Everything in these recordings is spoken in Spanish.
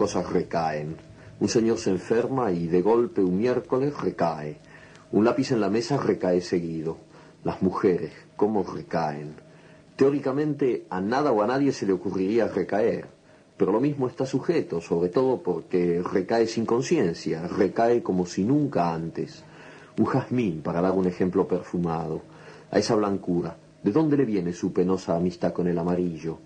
Cosas recaen. Un señor se enferma y de golpe un miércoles recae. Un lápiz en la mesa recae seguido. Las mujeres, ¿cómo recaen? Teóricamente a nada o a nadie se le ocurriría recaer, pero lo mismo está sujeto, sobre todo porque recae sin conciencia, recae como si nunca antes. Un jazmín, para dar un ejemplo perfumado, a esa blancura, ¿de dónde le viene su penosa amistad con el amarillo?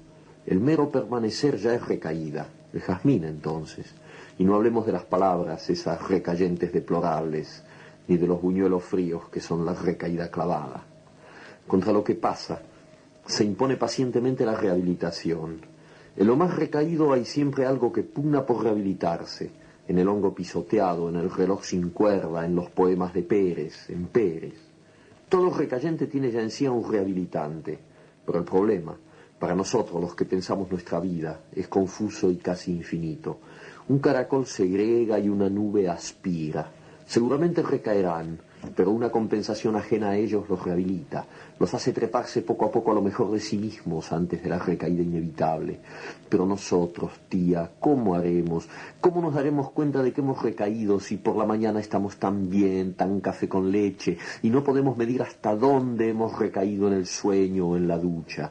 El mero permanecer ya es recaída, el jazmín entonces. Y no hablemos de las palabras, esas recayentes deplorables, ni de los buñuelos fríos que son la recaída clavada. Contra lo que pasa, se impone pacientemente la rehabilitación. En lo más recaído hay siempre algo que pugna por rehabilitarse, en el hongo pisoteado, en el reloj sin cuerda, en los poemas de Pérez, en Pérez. Todo recayente tiene ya en sí un rehabilitante, pero el problema para nosotros, los que pensamos nuestra vida, es confuso y casi infinito. Un caracol segrega y una nube aspira. Seguramente recaerán, pero una compensación ajena a ellos los rehabilita, los hace treparse poco a poco a lo mejor de sí mismos antes de la recaída inevitable. Pero nosotros, tía, ¿cómo haremos? ¿Cómo nos daremos cuenta de que hemos recaído si por la mañana estamos tan bien, tan café con leche, y no podemos medir hasta dónde hemos recaído en el sueño o en la ducha?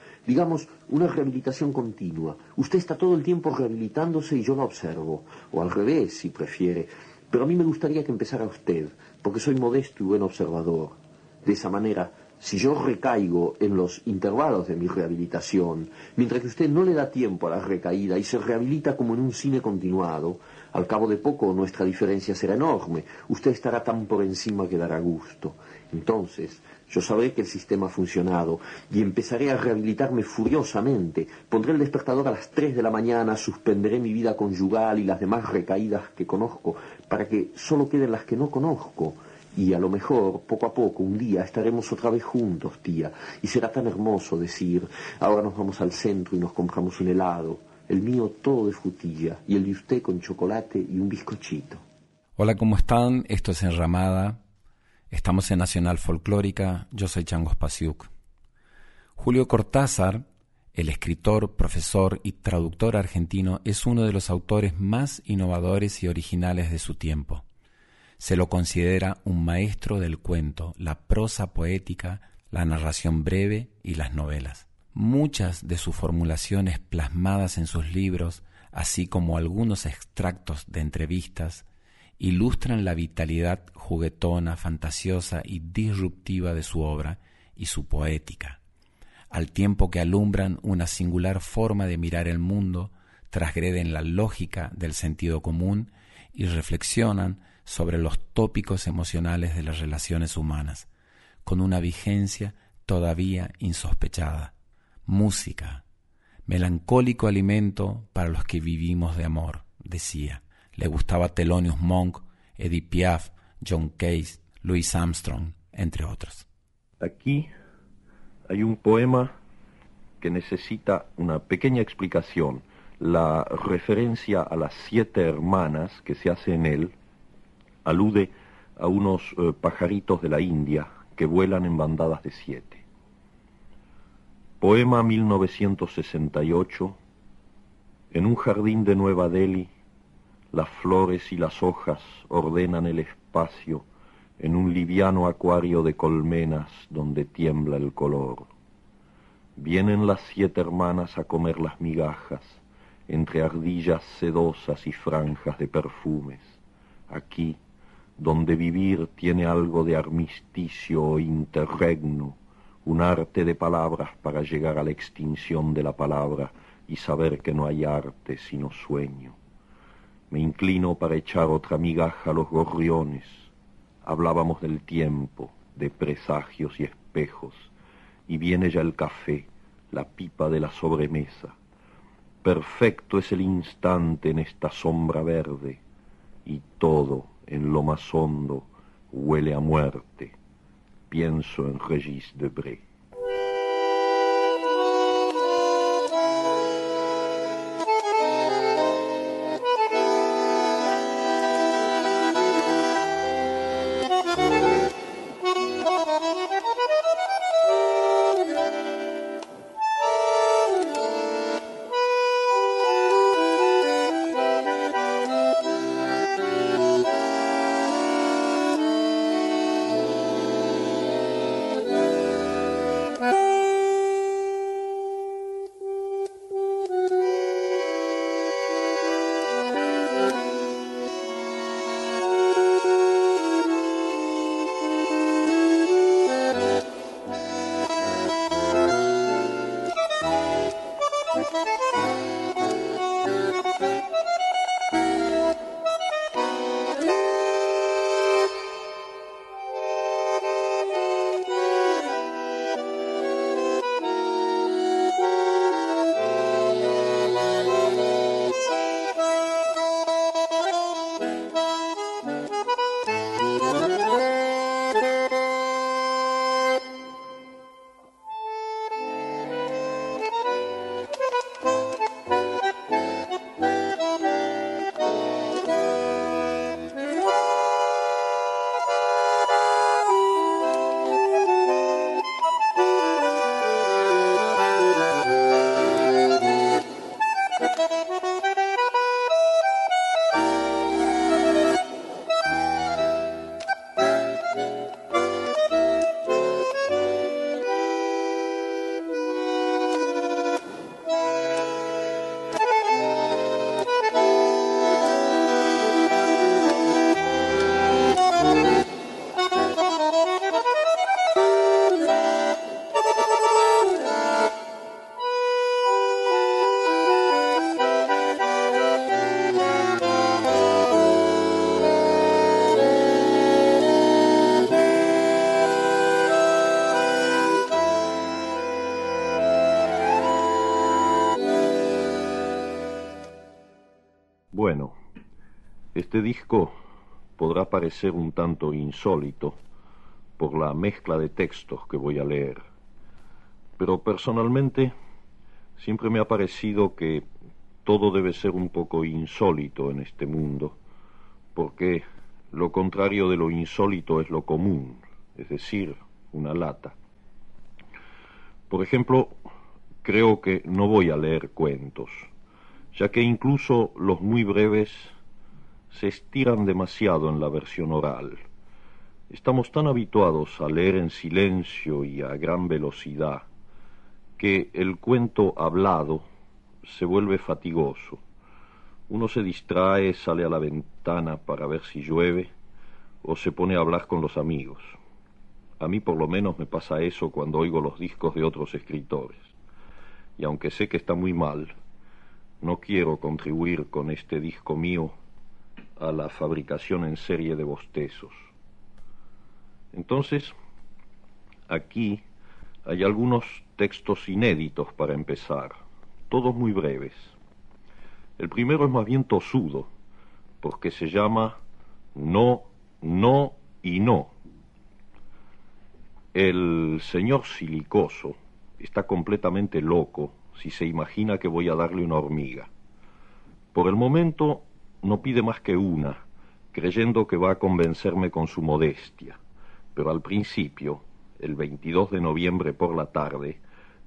digamos, una rehabilitación continua. Usted está todo el tiempo rehabilitándose y yo lo observo, o al revés, si prefiere. Pero a mí me gustaría que empezara usted, porque soy modesto y buen observador. De esa manera Si yo recaigo en los intervalos de mi rehabilitación, mientras que usted no le da tiempo a la recaída y se rehabilita como en un cine continuado, al cabo de poco nuestra diferencia será enorme. Usted estará tan por encima que dará gusto. Entonces, yo sabré que el sistema ha funcionado y empezaré a rehabilitarme furiosamente. Pondré el despertador a las tres de la mañana, suspenderé mi vida conyugal y las demás recaídas que conozco para que solo queden las que no conozco. Y a lo mejor, poco a poco, un día estaremos otra vez juntos, tía, y será tan hermoso decir, ahora nos vamos al centro y nos compramos un helado, el mío todo de frutilla y el de usted con chocolate y un bizcochito. Hola, ¿cómo están? Esto es Enramada. Estamos en Nacional Folclórica. Yo soy Changos Pasiuk. Julio Cortázar, el escritor, profesor y traductor argentino, es uno de los autores más innovadores y originales de su tiempo. Se lo considera un maestro del cuento, la prosa poética, la narración breve y las novelas. Muchas de sus formulaciones plasmadas en sus libros, así como algunos extractos de entrevistas, ilustran la vitalidad juguetona, fantasiosa y disruptiva de su obra y su poética, al tiempo que alumbran una singular forma de mirar el mundo, transgreden la lógica del sentido común y reflexionan sobre los tópicos emocionales de las relaciones humanas, con una vigencia todavía insospechada. Música, melancólico alimento para los que vivimos de amor, decía. Le gustaba Thelonious Monk, Edith Piaf, John Case, Louis Armstrong, entre otros. Aquí hay un poema que necesita una pequeña explicación. La referencia a las siete hermanas que se hace en él alude a unos eh, pajaritos de la India que vuelan en bandadas de siete. Poema 1968. En un jardín de Nueva Delhi, las flores y las hojas ordenan el espacio en un liviano acuario de colmenas donde tiembla el color. Vienen las siete hermanas a comer las migajas entre ardillas sedosas y franjas de perfumes. Aquí, donde vivir tiene algo de armisticio o interregno, un arte de palabras para llegar a la extinción de la palabra y saber que no hay arte sino sueño. Me inclino para echar otra migaja a los gorriones. Hablábamos del tiempo, de presagios y espejos, y viene ya el café, la pipa de la sobremesa. Perfecto es el instante en esta sombra verde, y todo en lo más hondo huele a muerte. Pienso en Regis Debré. Este disco podrá parecer un tanto insólito por la mezcla de textos que voy a leer, pero personalmente siempre me ha parecido que todo debe ser un poco insólito en este mundo, porque lo contrario de lo insólito es lo común, es decir, una lata. Por ejemplo, creo que no voy a leer cuentos, ya que incluso los muy breves se estiran demasiado en la versión oral. Estamos tan habituados a leer en silencio y a gran velocidad que el cuento hablado se vuelve fatigoso. Uno se distrae, sale a la ventana para ver si llueve o se pone a hablar con los amigos. A mí por lo menos me pasa eso cuando oigo los discos de otros escritores. Y aunque sé que está muy mal, no quiero contribuir con este disco mío a la fabricación en serie de bostezos. Entonces, aquí hay algunos textos inéditos para empezar, todos muy breves. El primero es más bien tosudo, porque se llama No, No y No. El señor Silicoso está completamente loco si se imagina que voy a darle una hormiga. Por el momento no pide más que una, creyendo que va a convencerme con su modestia. Pero al principio, el 22 de noviembre por la tarde,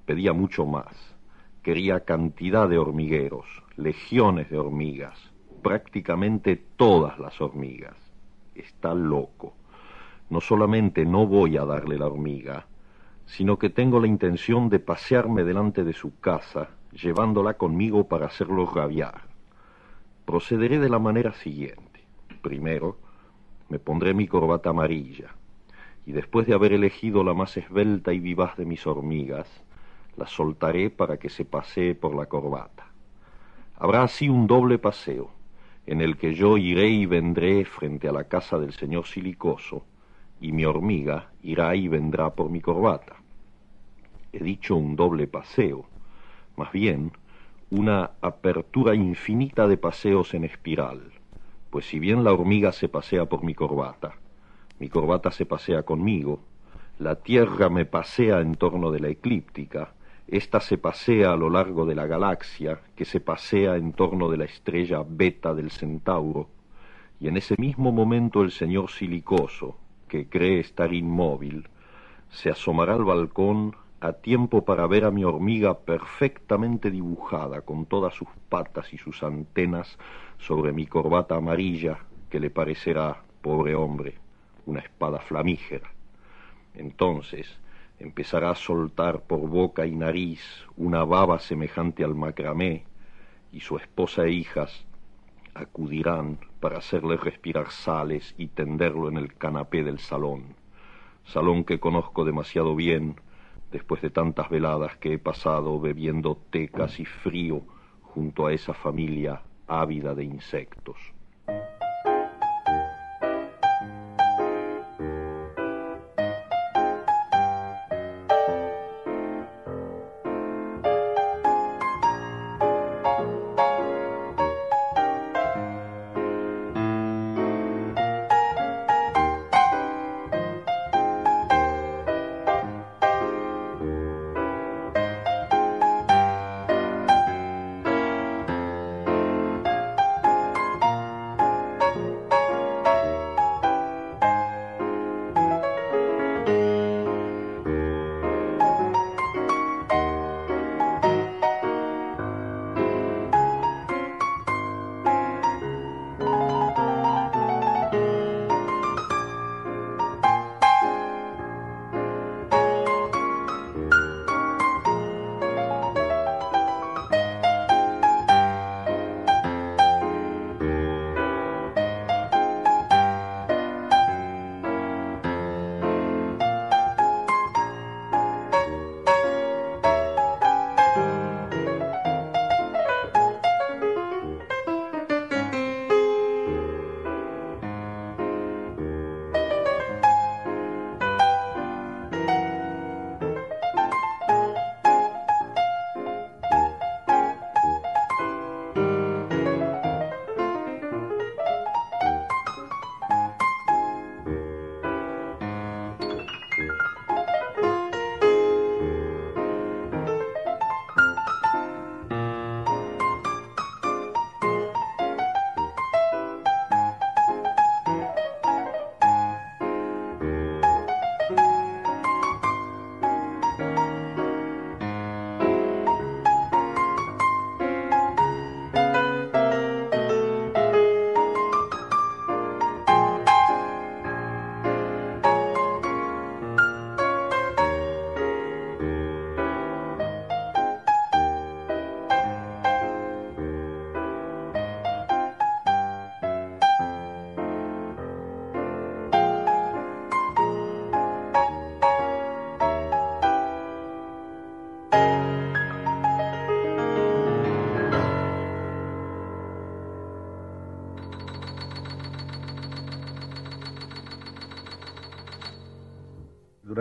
pedía mucho más. Quería cantidad de hormigueros, legiones de hormigas, prácticamente todas las hormigas. Está loco. No solamente no voy a darle la hormiga, sino que tengo la intención de pasearme delante de su casa, llevándola conmigo para hacerlo rabiar. Procederé de la manera siguiente. Primero, me pondré mi corbata amarilla, y después de haber elegido la más esbelta y vivaz de mis hormigas, la soltaré para que se pasee por la corbata. Habrá así un doble paseo, en el que yo iré y vendré frente a la casa del señor Silicoso, y mi hormiga irá y vendrá por mi corbata. He dicho un doble paseo, más bien una apertura infinita de paseos en espiral, pues si bien la hormiga se pasea por mi corbata, mi corbata se pasea conmigo, la Tierra me pasea en torno de la eclíptica, ésta se pasea a lo largo de la galaxia, que se pasea en torno de la estrella beta del Centauro, y en ese mismo momento el señor Silicoso, que cree estar inmóvil, se asomará al balcón a tiempo para ver a mi hormiga perfectamente dibujada, con todas sus patas y sus antenas, sobre mi corbata amarilla, que le parecerá, pobre hombre, una espada flamígera. Entonces empezará a soltar por boca y nariz una baba semejante al macramé, y su esposa e hijas acudirán para hacerle respirar sales y tenderlo en el canapé del salón, salón que conozco demasiado bien, después de tantas veladas que he pasado bebiendo té casi frío junto a esa familia ávida de insectos.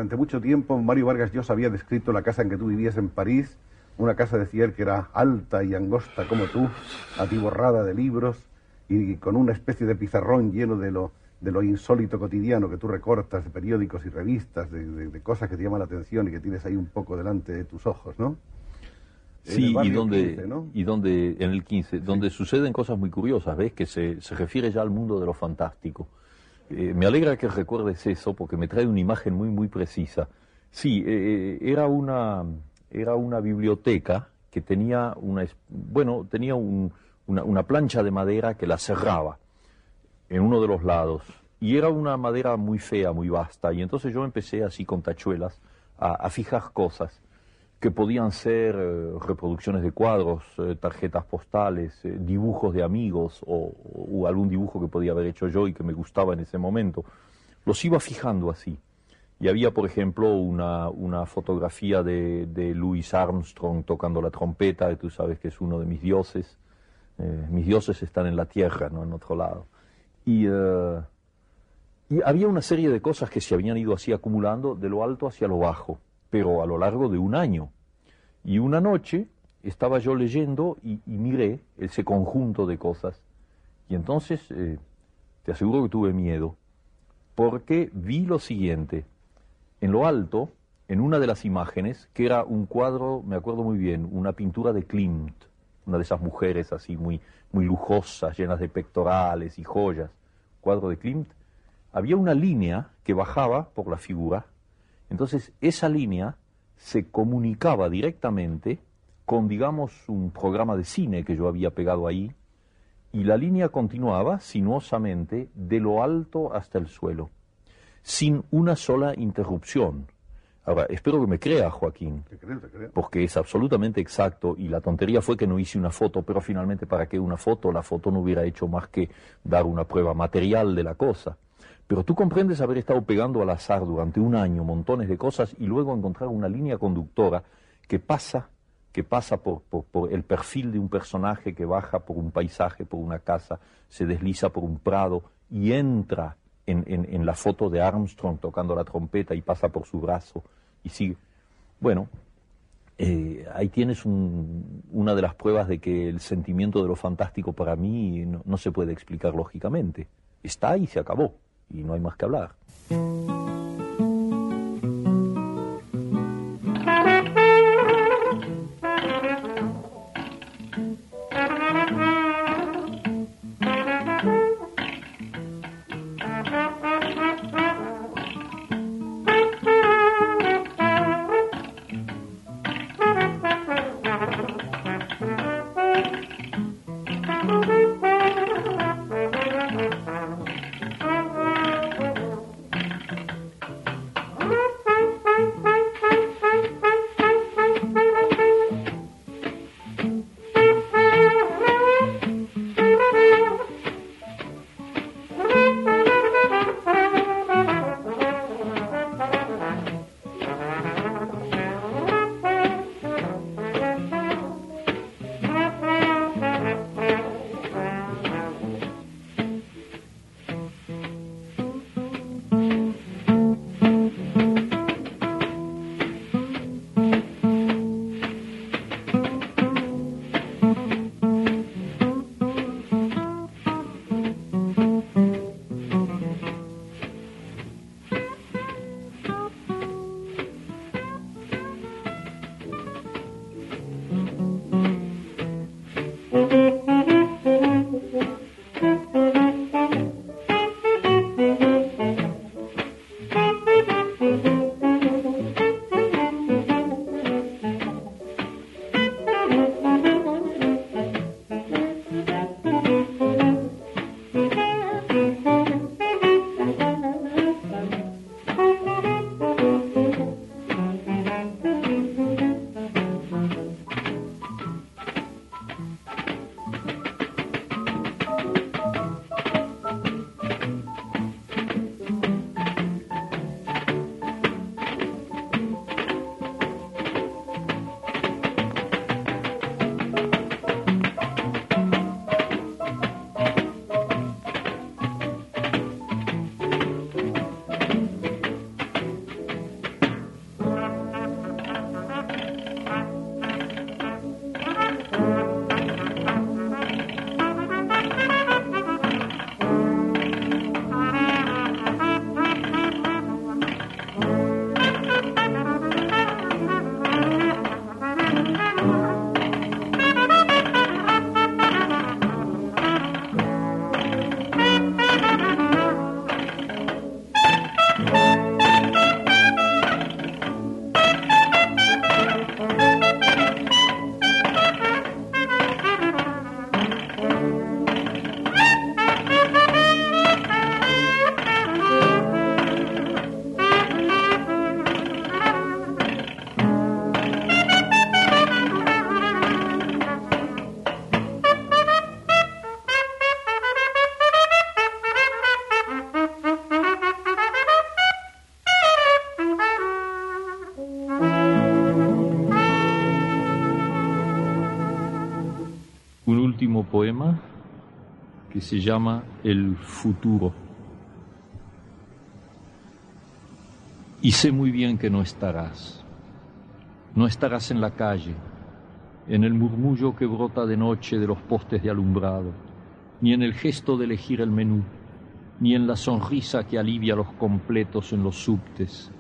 Durante mucho tiempo Mario Vargas Llosa había descrito la casa en que tú vivías en París, una casa, decía él, que era alta y angosta como tú, atiborrada de libros y con una especie de pizarrón lleno de lo, de lo insólito cotidiano que tú recortas de periódicos y revistas, de, cosas que te llaman la atención y que tienes ahí un poco delante de tus ojos, ¿no? Sí, y donde, y donde, en el 15, donde suceden cosas muy curiosas, ¿ves? Que se, se refiere ya al mundo de lo fantástico. Eh, me alegra que recuerdes eso porque me trae una imagen muy, muy precisa. Sí, eh, eh, era, una, era una biblioteca que tenía una, bueno, tenía una, una plancha de madera que la cerraba en uno de los lados. Y era una madera muy fea, muy vasta. Y entonces yo empecé así con tachuelas a fijar cosas que podían ser eh, reproducciones de cuadros, eh, tarjetas postales, eh, dibujos de amigos o, algún dibujo que podía haber hecho yo y que me gustaba en ese momento. Los iba fijando así. Y había, por ejemplo, una, una fotografía de, de, Louis Armstrong tocando la trompeta, que tú sabes que es uno de mis dioses. mis dioses están en la tierra, no en otro lado. Y, y había una serie de cosas que se habían ido así acumulando de lo alto hacia lo bajo pero a lo largo de un año. Y una noche estaba yo leyendo y, miré ese conjunto de cosas. Y entonces eh, te aseguro que tuve miedo, porque vi lo siguiente. En lo alto, en una de las imágenes, que era un cuadro, me acuerdo muy bien, una pintura de Klimt, una de esas mujeres así muy, muy lujosas, llenas de pectorales y joyas, cuadro de Klimt, había una línea que bajaba por la figura entonces, esa línea se comunicaba directamente con, digamos, un programa de cine que yo había pegado ahí, y la línea continuaba sinuosamente de lo alto hasta el suelo, sin una sola interrupción. Ahora, espero que me crea, Joaquín, porque es absolutamente exacto y la tontería fue que no hice una foto, pero finalmente, ¿para qué una foto? La foto no hubiera hecho más que dar una prueba material de la cosa. Pero tú comprendes haber estado pegando al azar durante un año montones de cosas y luego encontrar una línea conductora que pasa, que pasa por, el perfil de un personaje que baja por un paisaje, por una casa, se desliza por un prado y entra en, la foto de Armstrong tocando la trompeta y pasa por su brazo y sigue. Bueno, eh, ahí tienes una de las pruebas de que el sentimiento de lo fantástico para mí no se puede explicar lógicamente. Está y se acabó y no hay más que hablar. Que se llama El futuro. Y sé muy bien que no estarás. No estarás en la calle, en el murmullo que brota de noche de los postes de alumbrado, ni en el gesto de elegir el menú, ni en la sonrisa que alivia los completos en los subtes,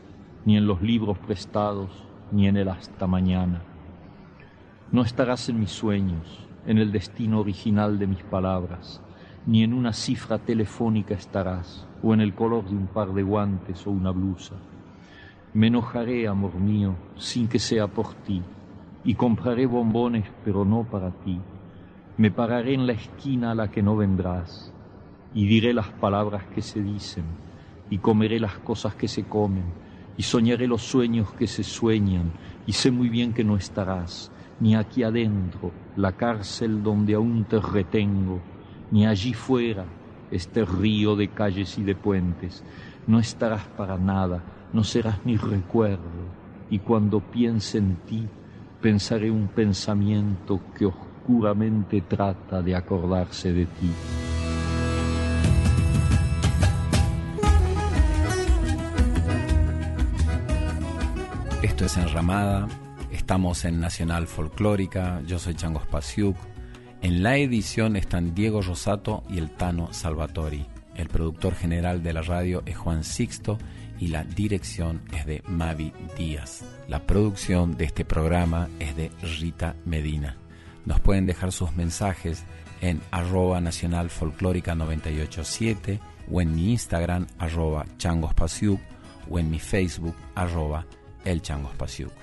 ni en los libros prestados, ni en el hasta mañana. No estarás en mis sueños, en el destino original de mis palabras, ni en una cifra telefónica estarás, o en el color de un par de guantes o una blusa. Me enojaré, amor mío, sin que sea por ti, y compraré bombones, pero no para ti. Me pararé en la esquina a la que no vendrás, y diré las palabras que se dicen, y comeré las cosas que se comen, y soñaré los sueños que se sueñan, y sé muy bien que no estarás, ni aquí adentro, la cárcel donde aún te retengo, ni allí fuera, este río de calles y de puentes. No estarás para nada, no serás ni recuerdo, y cuando piense en ti, pensaré un pensamiento que oscuramente trata de acordarse de ti. Esto es Enramada, estamos en Nacional Folclórica, yo soy Changos Pasiuk, en la edición están Diego Rosato y el Tano Salvatori. El productor general de la radio es Juan Sixto y la dirección es de Mavi Díaz. La producción de este programa es de Rita Medina. Nos pueden dejar sus mensajes en arroba nacional folclórica 987 o en mi Instagram arroba changospasiuk o en mi Facebook arroba el changospasiuk.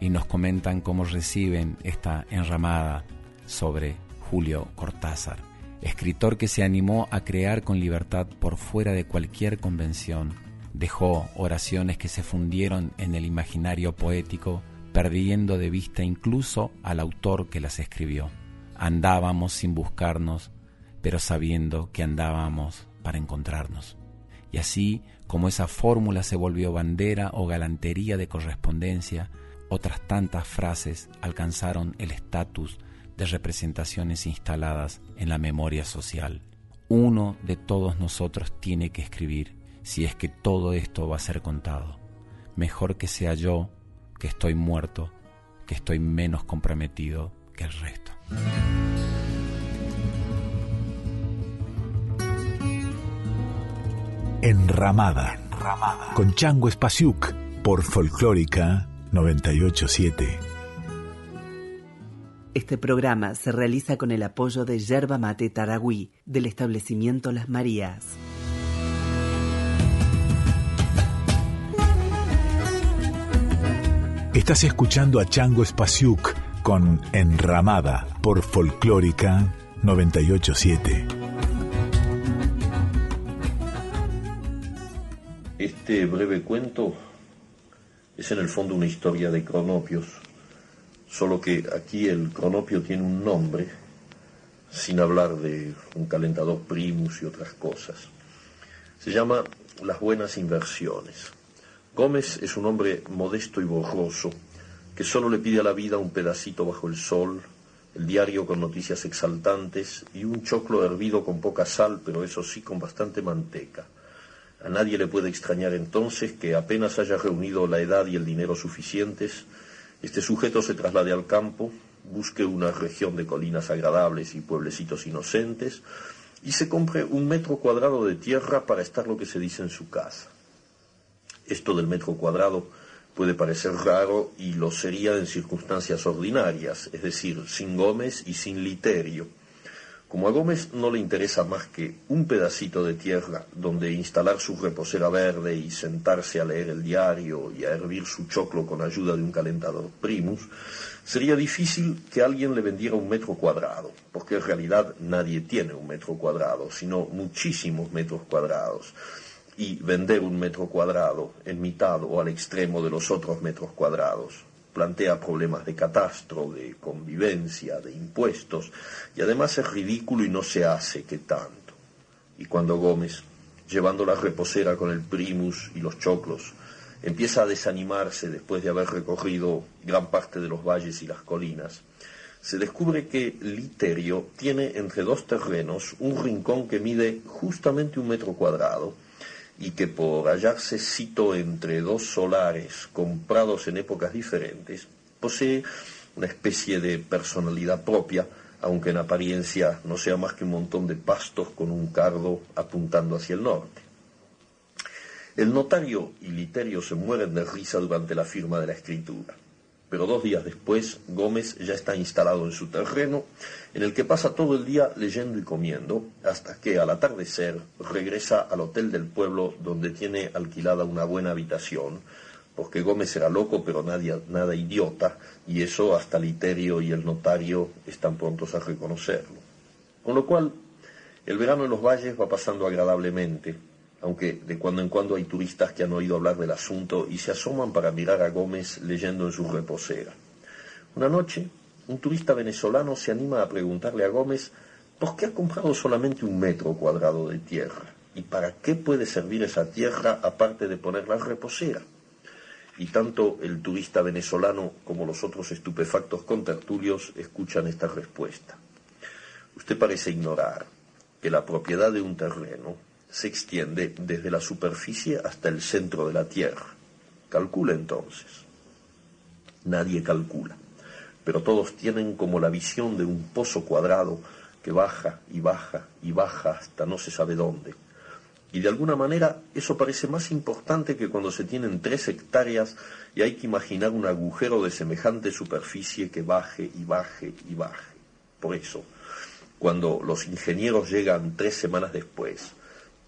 Y nos comentan cómo reciben esta enramada sobre Julio Cortázar, escritor que se animó a crear con libertad por fuera de cualquier convención. Dejó oraciones que se fundieron en el imaginario poético, perdiendo de vista incluso al autor que las escribió. Andábamos sin buscarnos, pero sabiendo que andábamos para encontrarnos. Y así como esa fórmula se volvió bandera o galantería de correspondencia, otras tantas frases alcanzaron el estatus de representaciones instaladas en la memoria social. Uno de todos nosotros tiene que escribir si es que todo esto va a ser contado. Mejor que sea yo, que estoy muerto, que estoy menos comprometido que el resto. Enramada, con Chango Espasiuk por Folclórica 987. Este programa se realiza con el apoyo de Yerba Mate Taragüí del establecimiento Las Marías. Estás escuchando a Chango Espasiuk con Enramada por Folclórica 987. Este breve cuento es en el fondo una historia de cronopios solo que aquí el cronopio tiene un nombre, sin hablar de un calentador primus y otras cosas. Se llama Las Buenas Inversiones. Gómez es un hombre modesto y borroso, que solo le pide a la vida un pedacito bajo el sol, el diario con noticias exaltantes y un choclo hervido con poca sal, pero eso sí con bastante manteca. A nadie le puede extrañar entonces que apenas haya reunido la edad y el dinero suficientes, este sujeto se traslade al campo, busque una región de colinas agradables y pueblecitos inocentes, y se compre un metro cuadrado de tierra para estar lo que se dice en su casa. Esto del metro cuadrado puede parecer raro y lo sería en circunstancias ordinarias, es decir, sin Gómez y sin Literio como a Gómez no le interesa más que un pedacito de tierra donde instalar su reposera verde y sentarse a leer el diario y a hervir su choclo con ayuda de un calentador primus, sería difícil que alguien le vendiera un metro cuadrado, porque en realidad nadie tiene un metro cuadrado, sino muchísimos metros cuadrados. Y vender un metro cuadrado en mitad o al extremo de los otros metros cuadrados plantea problemas de catastro, de convivencia, de impuestos, y además es ridículo y no se hace que tanto. Y cuando Gómez, llevando la reposera con el primus y los choclos, empieza a desanimarse después de haber recorrido gran parte de los valles y las colinas, se descubre que Literio tiene entre dos terrenos un rincón que mide justamente un metro cuadrado y que por hallarse sito entre dos solares comprados en épocas diferentes, posee una especie de personalidad propia, aunque en apariencia no sea más que un montón de pastos con un cardo apuntando hacia el norte. El notario y Literio se mueren de risa durante la firma de la escritura pero dos días después Gómez ya está instalado en su terreno, en el que pasa todo el día leyendo y comiendo, hasta que al atardecer regresa al hotel del pueblo donde tiene alquilada una buena habitación, porque Gómez era loco pero nadie, nada idiota, y eso hasta Literio y el notario están prontos a reconocerlo. Con lo cual, el verano en los valles va pasando agradablemente, aunque de cuando en cuando hay turistas que han oído hablar del asunto y se asoman para mirar a Gómez leyendo en su reposera. Una noche, un turista venezolano se anima a preguntarle a Gómez por qué ha comprado solamente un metro cuadrado de tierra y para qué puede servir esa tierra aparte de ponerla en reposera. Y tanto el turista venezolano como los otros estupefactos contertulios escuchan esta respuesta. Usted parece ignorar que la propiedad de un terreno se extiende desde la superficie hasta el centro de la Tierra. Calcula entonces. Nadie calcula, pero todos tienen como la visión de un pozo cuadrado que baja y baja y baja hasta no se sabe dónde. Y de alguna manera eso parece más importante que cuando se tienen tres hectáreas y hay que imaginar un agujero de semejante superficie que baje y baje y baje. Por eso, cuando los ingenieros llegan tres semanas después,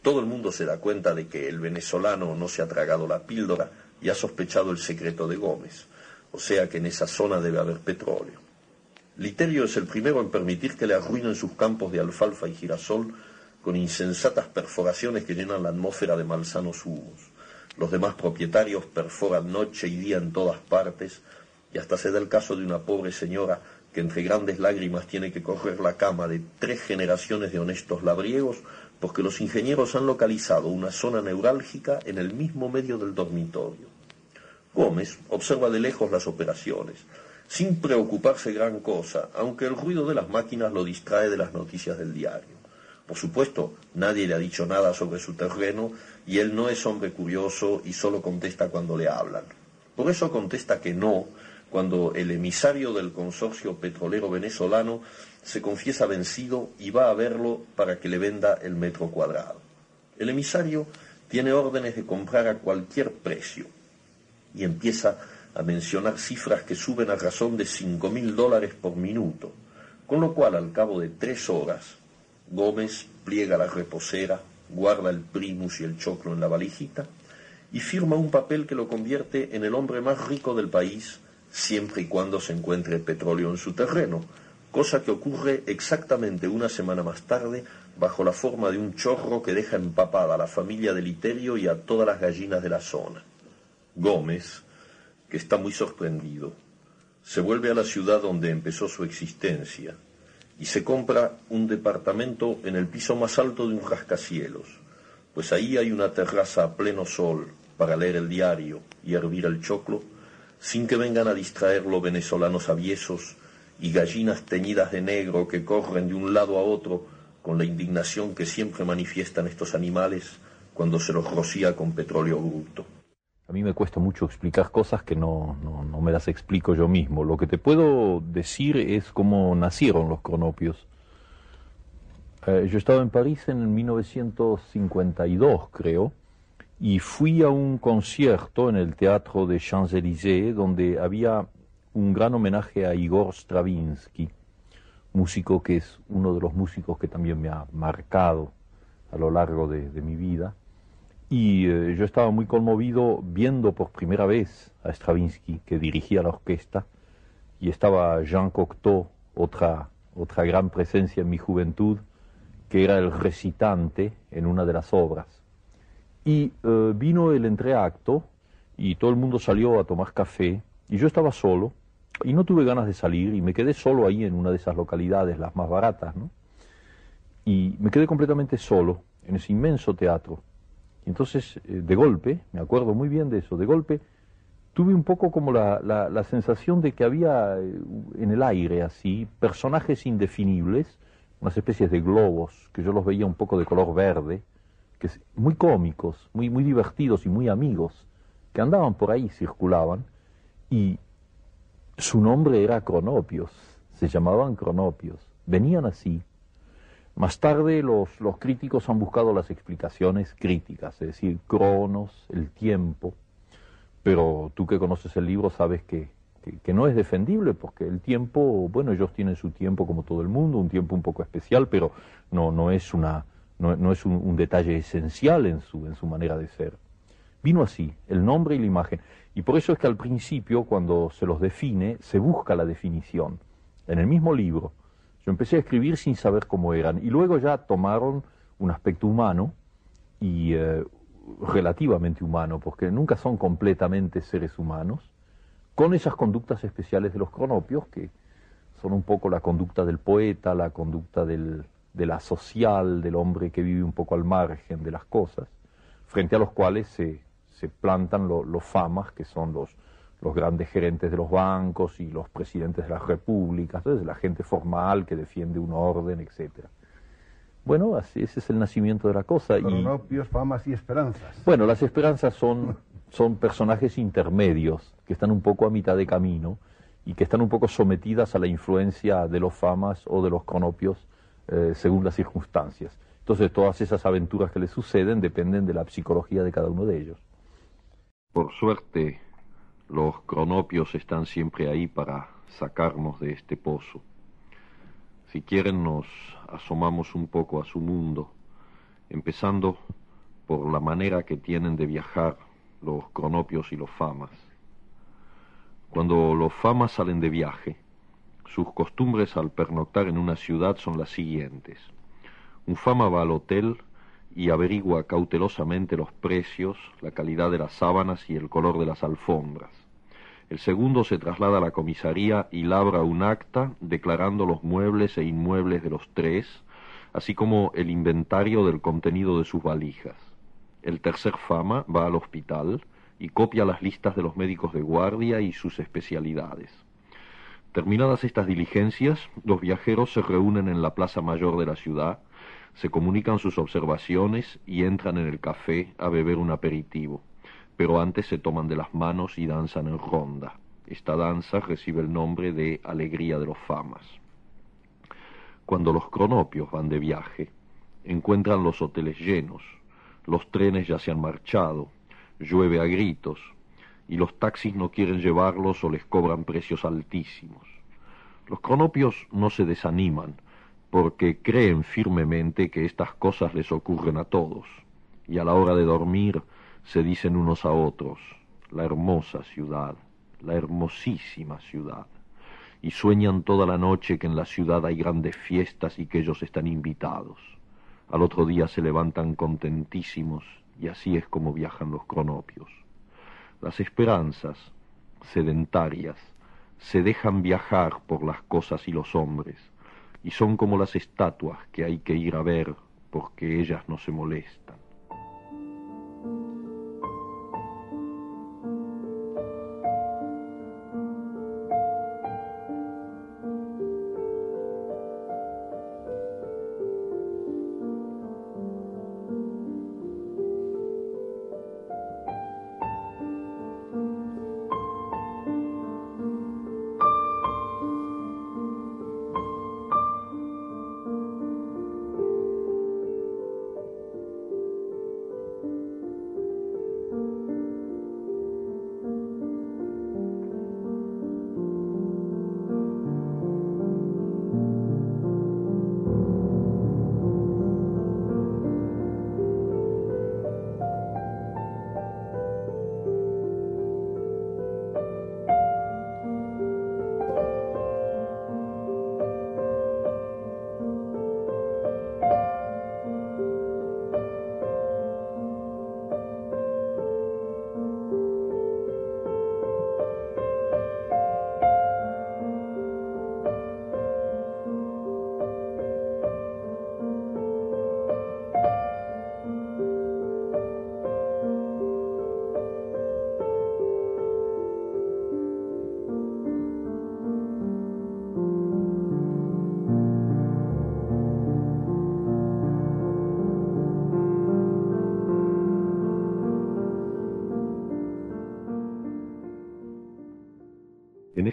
todo el mundo se da cuenta de que el venezolano no se ha tragado la píldora y ha sospechado el secreto de Gómez, o sea que en esa zona debe haber petróleo. Literio es el primero en permitir que le arruinen sus campos de alfalfa y girasol con insensatas perforaciones que llenan la atmósfera de malsanos humos. Los demás propietarios perforan noche y día en todas partes, y hasta se da el caso de una pobre señora que entre grandes lágrimas tiene que correr la cama de tres generaciones de honestos labriegos porque los ingenieros han localizado una zona neurálgica en el mismo medio del dormitorio. Gómez observa de lejos las operaciones, sin preocuparse gran cosa, aunque el ruido de las máquinas lo distrae de las noticias del diario. Por supuesto, nadie le ha dicho nada sobre su terreno y él no es hombre curioso y solo contesta cuando le hablan. Por eso contesta que no cuando el emisario del consorcio petrolero venezolano se confiesa vencido y va a verlo para que le venda el metro cuadrado. El emisario tiene órdenes de comprar a cualquier precio y empieza a mencionar cifras que suben a razón de cinco mil dólares por minuto, con lo cual al cabo de tres horas Gómez pliega la reposera, guarda el primus y el choclo en la valijita y firma un papel que lo convierte en el hombre más rico del país siempre y cuando se encuentre petróleo en su terreno, cosa que ocurre exactamente una semana más tarde bajo la forma de un chorro que deja empapada a la familia de Literio y a todas las gallinas de la zona. Gómez, que está muy sorprendido, se vuelve a la ciudad donde empezó su existencia y se compra un departamento en el piso más alto de un rascacielos, pues ahí hay una terraza a pleno sol para leer el diario y hervir el choclo, sin que vengan a distraerlo venezolanos aviesos y gallinas teñidas de negro que corren de un lado a otro con la indignación que siempre manifiestan estos animales cuando se los rocía con petróleo bruto. A mí me cuesta mucho explicar cosas que no, no, me las explico yo mismo. Lo que te puedo decir es cómo nacieron los cronopios. Eh, yo estaba en París en 1952, creo, y fui a un concierto en el Teatro de Champs-Élysées donde había un gran homenaje a Igor Stravinsky, músico que es uno de los músicos que también me ha marcado a lo largo de, mi vida. Y eh, yo estaba muy conmovido viendo por primera vez a Stravinsky, que dirigía la orquesta, y estaba Jean Cocteau, otra, otra gran presencia en mi juventud, que era el recitante en una de las obras. Y eh, vino el entreacto y todo el mundo salió a tomar café y yo estaba solo y no tuve ganas de salir y me quedé solo ahí en una de esas localidades, las más baratas, ¿no? Y me quedé completamente solo en ese inmenso teatro. Y entonces, eh, de golpe, me acuerdo muy bien de eso, de golpe tuve un poco como la, la, sensación de que había eh, en el aire así personajes indefinibles, unas especies de globos, que yo los veía un poco de color verde, que muy cómicos, muy, muy divertidos y muy amigos, que andaban por ahí, circulaban, y su nombre era Cronopios, se llamaban Cronopios, venían así. Más tarde los, los críticos han buscado las explicaciones críticas, es decir, Cronos, el tiempo, pero tú que conoces el libro sabes que, que, no es defendible porque el tiempo, bueno, ellos tienen su tiempo como todo el mundo, un tiempo un poco especial, pero no, no es, una, no, es un, detalle esencial en su, en su manera de ser. Vino así, el nombre y la imagen. Y por eso es que al principio, cuando se los define, se busca la definición. En el mismo libro, yo empecé a escribir sin saber cómo eran, y luego ya tomaron un aspecto humano y eh, relativamente humano, porque nunca son completamente seres humanos, con esas conductas especiales de los cronopios, que son un poco la conducta del poeta, la conducta del, de la social, del hombre que vive un poco al margen de las cosas, frente a los cuales se, se plantan los famas, que son los, los grandes gerentes de los bancos y los presidentes de las repúblicas, entonces la gente formal que defiende un orden, etcétera. Bueno, así, ese es el nacimiento de la cosa. Cronopios, famas y esperanzas. Bueno, las esperanzas son, son personajes intermedios que están un poco a mitad de camino y que están un poco sometidas a la influencia de los famas o de los cronopios eh, según las circunstancias. Entonces todas esas aventuras que les suceden dependen de la psicología de cada uno de ellos. Por suerte, los cronopios están siempre ahí para sacarnos de este pozo. Si quieren nos asomamos un poco a su mundo, empezando por la manera que tienen de viajar los cronopios y los famas. Cuando los famas salen de viaje, sus costumbres al pernoctar en una ciudad son las siguientes. Un fama va al hotel y averigua cautelosamente los precios, la calidad de las sábanas y el color de las alfombras. El segundo se traslada a la comisaría y labra un acta declarando los muebles e inmuebles de los tres, así como el inventario del contenido de sus valijas. El tercer fama va al hospital y copia las listas de los médicos de guardia y sus especialidades. Terminadas estas diligencias, los viajeros se reúnen en la plaza mayor de la ciudad, se comunican sus observaciones y entran en el café a beber un aperitivo pero antes se toman de las manos y danzan en ronda. Esta danza recibe el nombre de Alegría de los Famas. Cuando los cronopios van de viaje, encuentran los hoteles llenos, los trenes ya se han marchado, llueve a gritos, y los taxis no quieren llevarlos o les cobran precios altísimos. Los cronopios no se desaniman, porque creen firmemente que estas cosas les ocurren a todos, y a la hora de dormir se dicen unos a otros, la hermosa ciudad, la hermosísima ciudad, y sueñan toda la noche que en la ciudad hay grandes fiestas y que ellos están invitados. Al otro día se levantan contentísimos y así es como viajan los cronopios. Las esperanzas, sedentarias, se dejan viajar por las cosas y los hombres, y son como las estatuas que hay que ir a ver porque ellas no se molestan.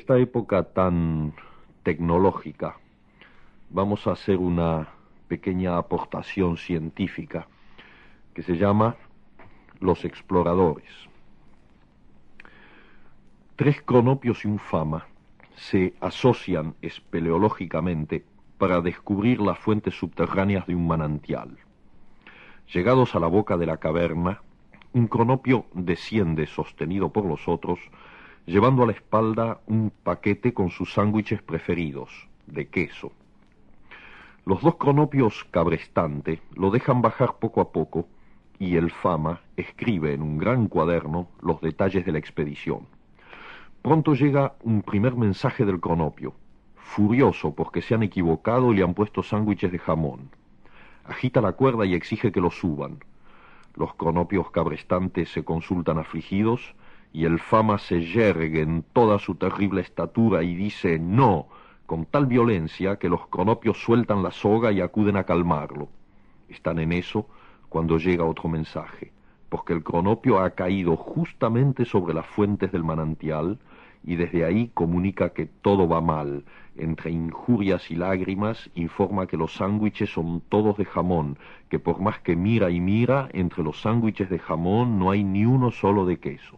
Esta época tan tecnológica, vamos a hacer una pequeña aportación científica que se llama Los exploradores. Tres cronopios y un fama se asocian espeleológicamente para descubrir las fuentes subterráneas de un manantial. Llegados a la boca de la caverna, un cronopio desciende sostenido por los otros, llevando a la espalda un paquete con sus sándwiches preferidos, de queso. Los dos cronopios cabrestante lo dejan bajar poco a poco y el Fama escribe en un gran cuaderno los detalles de la expedición. Pronto llega un primer mensaje del cronopio, furioso porque se han equivocado y le han puesto sándwiches de jamón. Agita la cuerda y exige que lo suban. Los cronopios cabrestantes se consultan afligidos y el Fama se yergue en toda su terrible estatura y dice no, con tal violencia que los cronopios sueltan la soga y acuden a calmarlo. Están en eso cuando llega otro mensaje, porque el cronopio ha caído justamente sobre las fuentes del manantial y desde ahí comunica que todo va mal. Entre injurias y lágrimas informa que los sándwiches son todos de jamón, que por más que mira y mira, entre los sándwiches de jamón no hay ni uno solo de queso.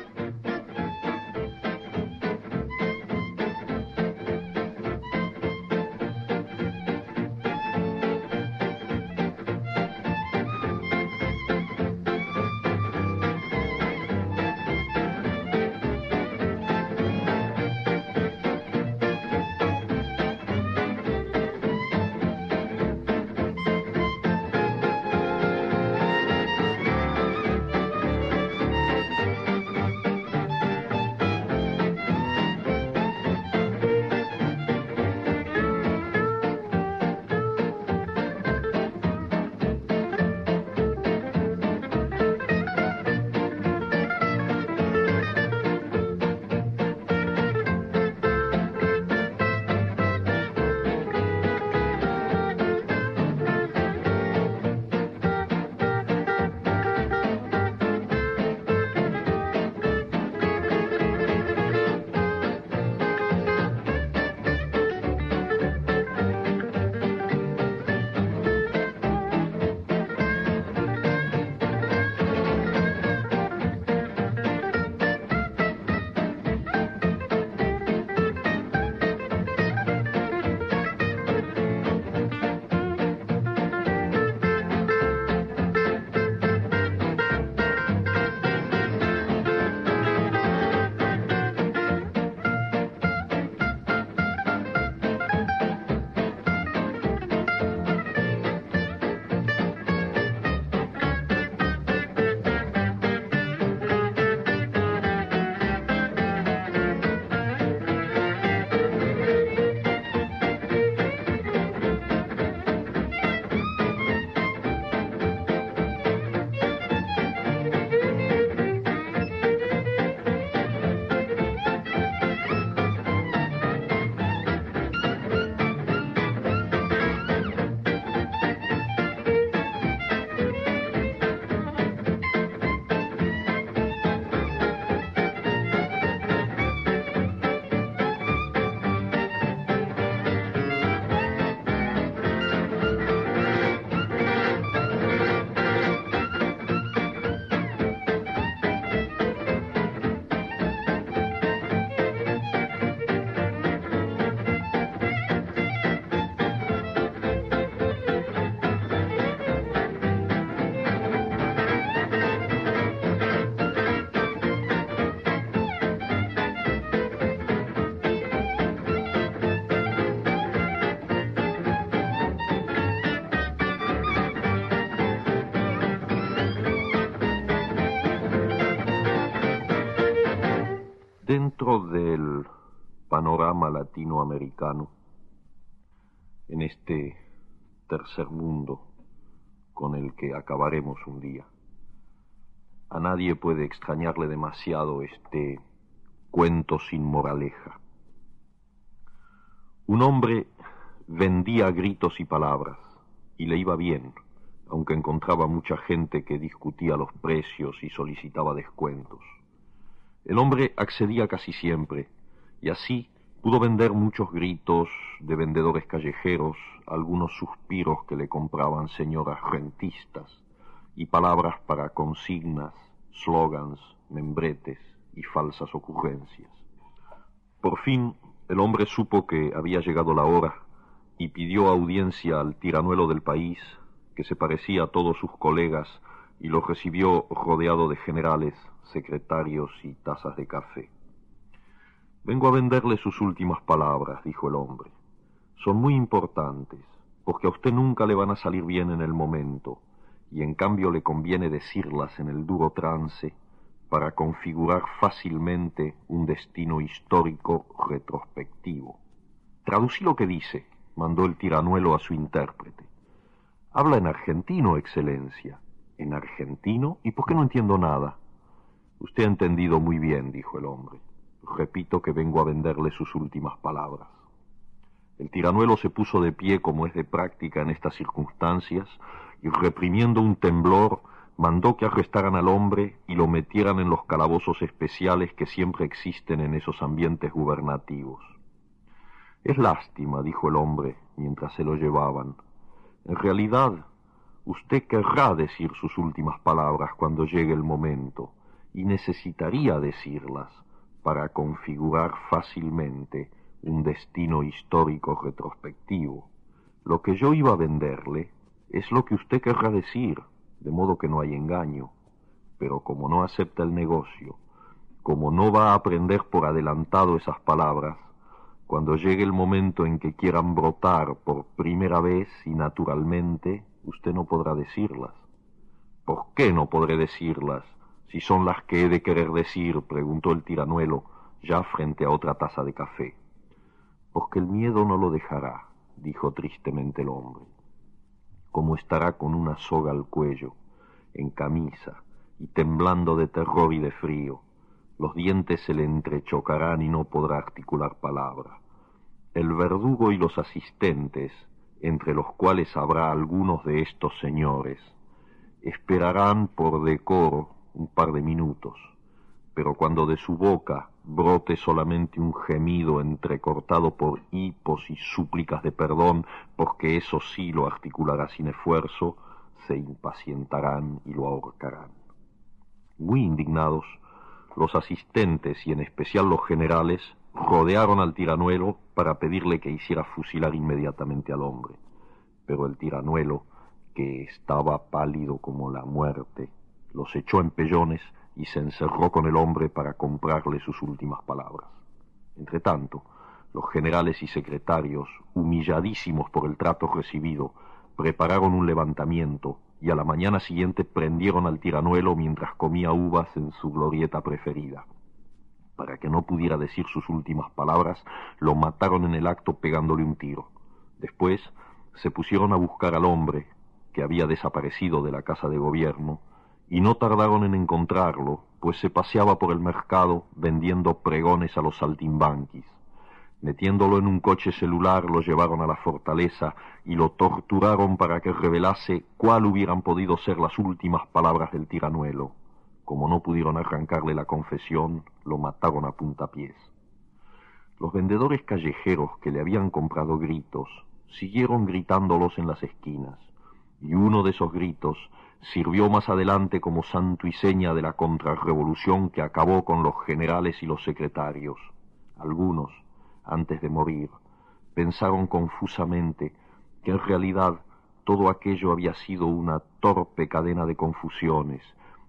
latinoamericano, en este tercer mundo con el que acabaremos un día. A nadie puede extrañarle demasiado este cuento sin moraleja. Un hombre vendía gritos y palabras, y le iba bien, aunque encontraba mucha gente que discutía los precios y solicitaba descuentos El hombre accedía casi siempre, y así pudo vender muchos gritos de vendedores callejeros, algunos suspiros que le compraban señoras rentistas, y palabras para consignas, slogans, membretes y falsas ocurrencias. Por fin el hombre supo que había llegado la hora y pidió audiencia al tiranuelo del país, que se parecía a todos sus colegas, y lo recibió rodeado de generales, secretarios y tazas de café. Vengo a venderle sus últimas palabras, dijo el hombre. Son muy importantes, porque a usted nunca le van a salir bien en el momento, y en cambio le conviene decirlas en el duro trance para configurar fácilmente un destino histórico retrospectivo. Traducí lo que dice, mandó el tiranuelo a su intérprete. Habla en argentino, Excelencia. ¿En argentino? ¿Y por qué no entiendo nada? Usted ha entendido muy bien, dijo el hombre. Repito que vengo a venderle sus últimas palabras. El tiranuelo se puso de pie como es de práctica en estas circunstancias y reprimiendo un temblor mandó que arrestaran al hombre y lo metieran en los calabozos especiales que siempre existen en esos ambientes gubernativos. Es lástima, dijo el hombre mientras se lo llevaban. En realidad, usted querrá decir sus últimas palabras cuando llegue el momento, y necesitaría decirlas para configurar fácilmente un destino histórico retrospectivo. Lo que yo iba a venderle es lo que usted querrá decir, de modo que no hay engaño. Pero como no acepta el negocio, como no va a aprender por adelantado esas palabras, cuando llegue el momento en que quieran brotar por primera vez y naturalmente, usted no podrá decirlas. ¿Por qué no podré decirlas si son las que he de querer decir? preguntó el tiranuelo, ya frente a otra taza de café. Porque el miedo no lo dejará, dijo tristemente el hombre. Como estará con una soga al cuello, en camisa, y temblando de terror y de frío, los dientes se le entrechocarán y no podrá articular palabra. El verdugo y los asistentes, entre los cuales habrá algunos de estos señores, esperarán por decoro un par de minutos, pero cuando de su boca brote solamente un gemido entrecortado por hipos y súplicas de perdón, porque eso sí lo articulará sin esfuerzo, se impacientarán y lo ahorcarán. Muy indignados, los asistentes y en especial los generales rodearon al tiranuelo para pedirle que hiciera fusilar inmediatamente al hombre. Pero el tiranuelo, que estaba pálido como la muerte, los echó en pellones y se encerró con el hombre para comprarle sus últimas palabras. Entretanto, los generales y secretarios, humilladísimos por el trato recibido, prepararon un levantamiento y a la mañana siguiente prendieron al tiranuelo mientras comía uvas en su glorieta preferida. Para que no pudiera decir sus últimas palabras, lo mataron en el acto pegándole un tiro. Después se pusieron a buscar al hombre, que había desaparecido de la casa de gobierno, y no tardaron en encontrarlo, pues se paseaba por el mercado vendiendo pregones a los saltimbanquis. Metiéndolo en un coche celular lo llevaron a la fortaleza y lo torturaron para que revelase cuál hubieran podido ser las últimas palabras del tiranuelo. Como no pudieron arrancarle la confesión, lo mataron a puntapiés. Los vendedores callejeros que le habían comprado gritos siguieron gritándolos en las esquinas, y uno de esos gritos sirvió más adelante como santo y seña de la contrarrevolución que acabó con los generales y los secretarios. Algunos, antes de morir, pensaron confusamente que en realidad todo aquello había sido una torpe cadena de confusiones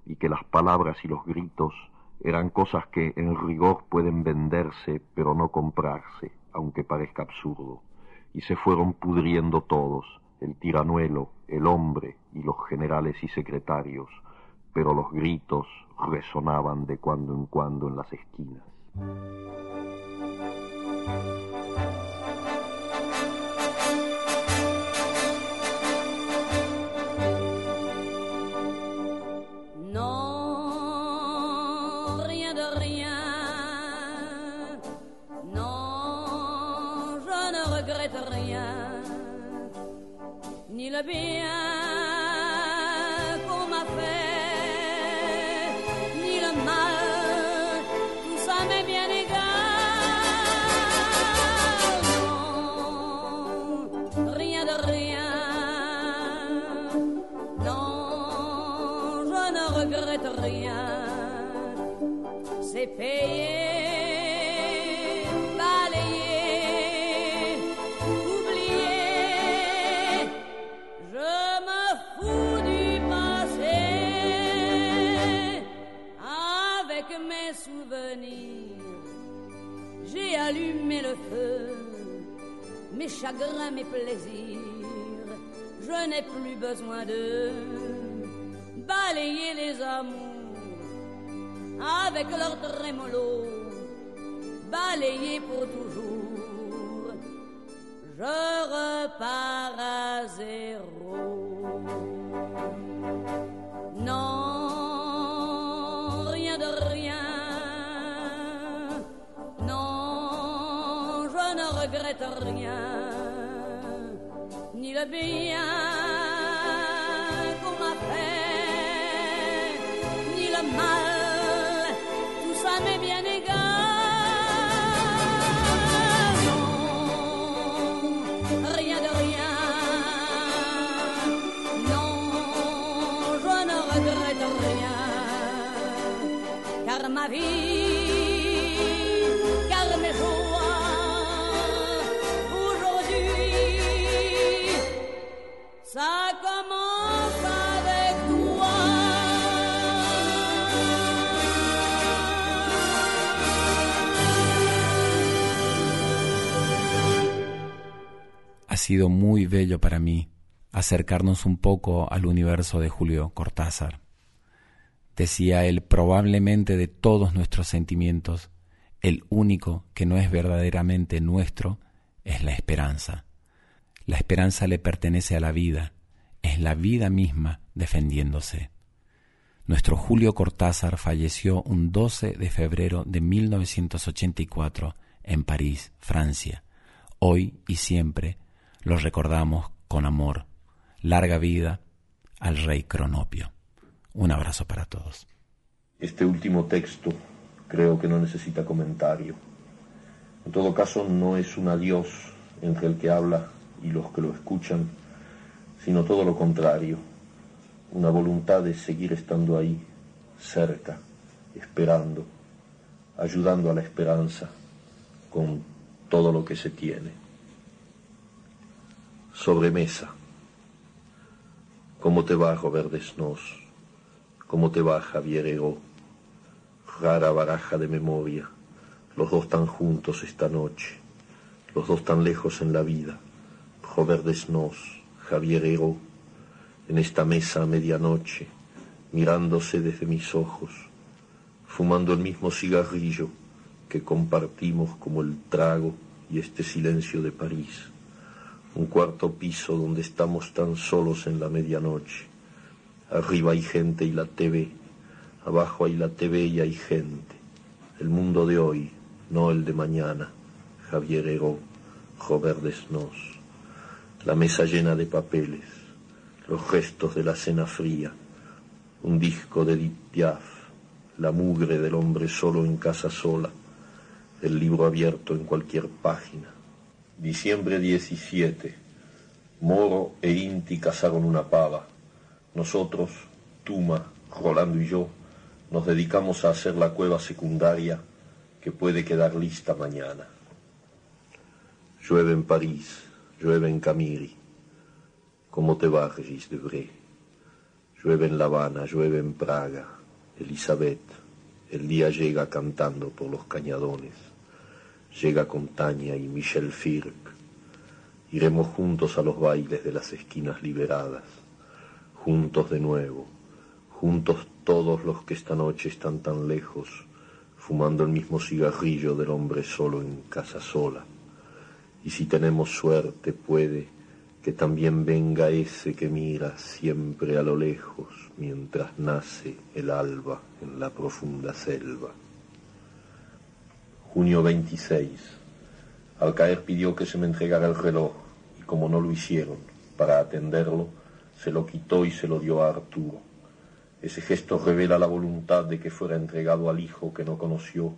y que las palabras y los gritos eran cosas que en rigor pueden venderse pero no comprarse, aunque parezca absurdo, y se fueron pudriendo todos, el tiranuelo, el hombre y los generales y secretarios, pero los gritos resonaban de cuando en cuando en las esquinas. Ni chagrins, mes plaisirs. Je n'ai plus besoin de balayer les amours avec leur trémolo, balayer pour toujours. Je repars à zéro. Non, rien de rien. Non, je ne regrette rien, le bien qu'on m'a fait, ni le mal, tout ça m'est bien égal. Non, rien de rien. Non, je ne regrette rien, car ma vie, sido muy bello para mí acercarnos un poco al universo de Julio Cortázar. Decía él, probablemente de todos nuestros sentimientos, el único que no es verdaderamente nuestro es la esperanza. La esperanza le pertenece a la vida, es la vida misma defendiéndose. Nuestro Julio Cortázar falleció un 12 de febrero de 1984 en París, Francia. Hoy y siempre lo recordamos con amor. Larga vida al rey Cronopio. Un abrazo para todos. Este último texto creo que no necesita comentario. En todo caso, no es un adiós entre el que habla y los que lo escuchan, sino todo lo contrario, una voluntad de seguir estando ahí, cerca, esperando, ayudando a la esperanza con todo lo que se tiene. Sobremesa. ¿Cómo te va, Robert Desnos? ¿Cómo te va, Javier Ego? Rara baraja de memoria, los dos tan juntos esta noche, los dos tan lejos en la vida, Robert Desnos, Javier Ego, en esta mesa a medianoche, mirándose desde mis ojos, fumando el mismo cigarrillo que compartimos como el trago y este silencio de París, un cuarto piso donde estamos tan solos en la medianoche, arriba hay gente y la TV, abajo hay la TV y hay gente, el mundo de hoy, no el de mañana, Javier Ego, Robert Desnos, la mesa llena de papeles, los restos de la cena fría, un disco de Edith Piaf, la mugre del hombre solo en casa sola, el libro abierto en cualquier página. Diciembre 17. Moro e Inti cazaron una pava. Nosotros, Tuma, Rolando y yo, nos dedicamos a hacer la cueva secundaria que puede quedar lista mañana. Llueve en París, llueve en Camiri. ¿Cómo te va, Regis de Bré? Llueve en La Habana, llueve en Praga, Elizabeth. El día llega cantando por los cañadones. Llega con y Michel Firk. Iremos juntos a los bailes de las esquinas liberadas. Juntos de nuevo. Juntos todos los que esta noche están tan lejos, fumando el mismo cigarrillo del hombre solo en casa sola. Y si tenemos suerte puede que también venga ese que mira siempre a lo lejos mientras nace el alba en la profunda selva. Junio 26. Al caer pidió que se me entregara el reloj y como no lo hicieron, para atenderlo, se lo quitó y se lo dio a Arturo. Ese gesto revela la voluntad de que fuera entregado al hijo que no conoció,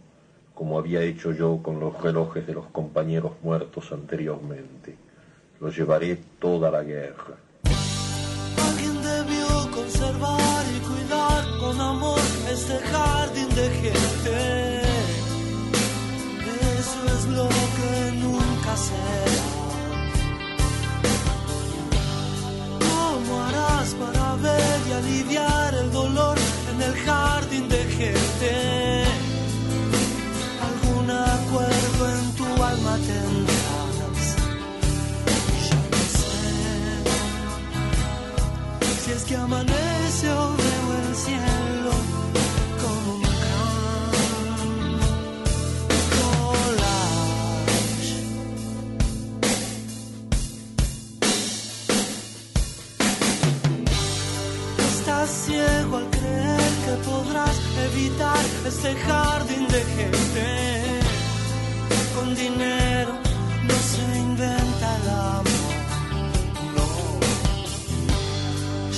como había hecho yo con los relojes de los compañeros muertos anteriormente. Lo llevaré toda la guerra. Alguien debió conservar y cuidar con lo que nunca será. ¿Cómo harás para ver y aliviar el dolor en el jardín de gente? ¿Algún acuerdo en tu alma tendrás? Ya no sé si es que amanece o veo el cielo. podrás evitar este jardín de gente. Con dinero no se inventa el amor, no.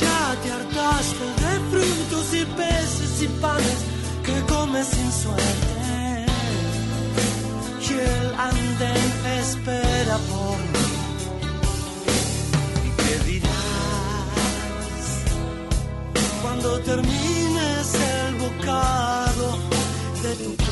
Ya te hartaste de frutos y peces y panes que comes sin suerte. Y el andén cuando termines el bocado de tu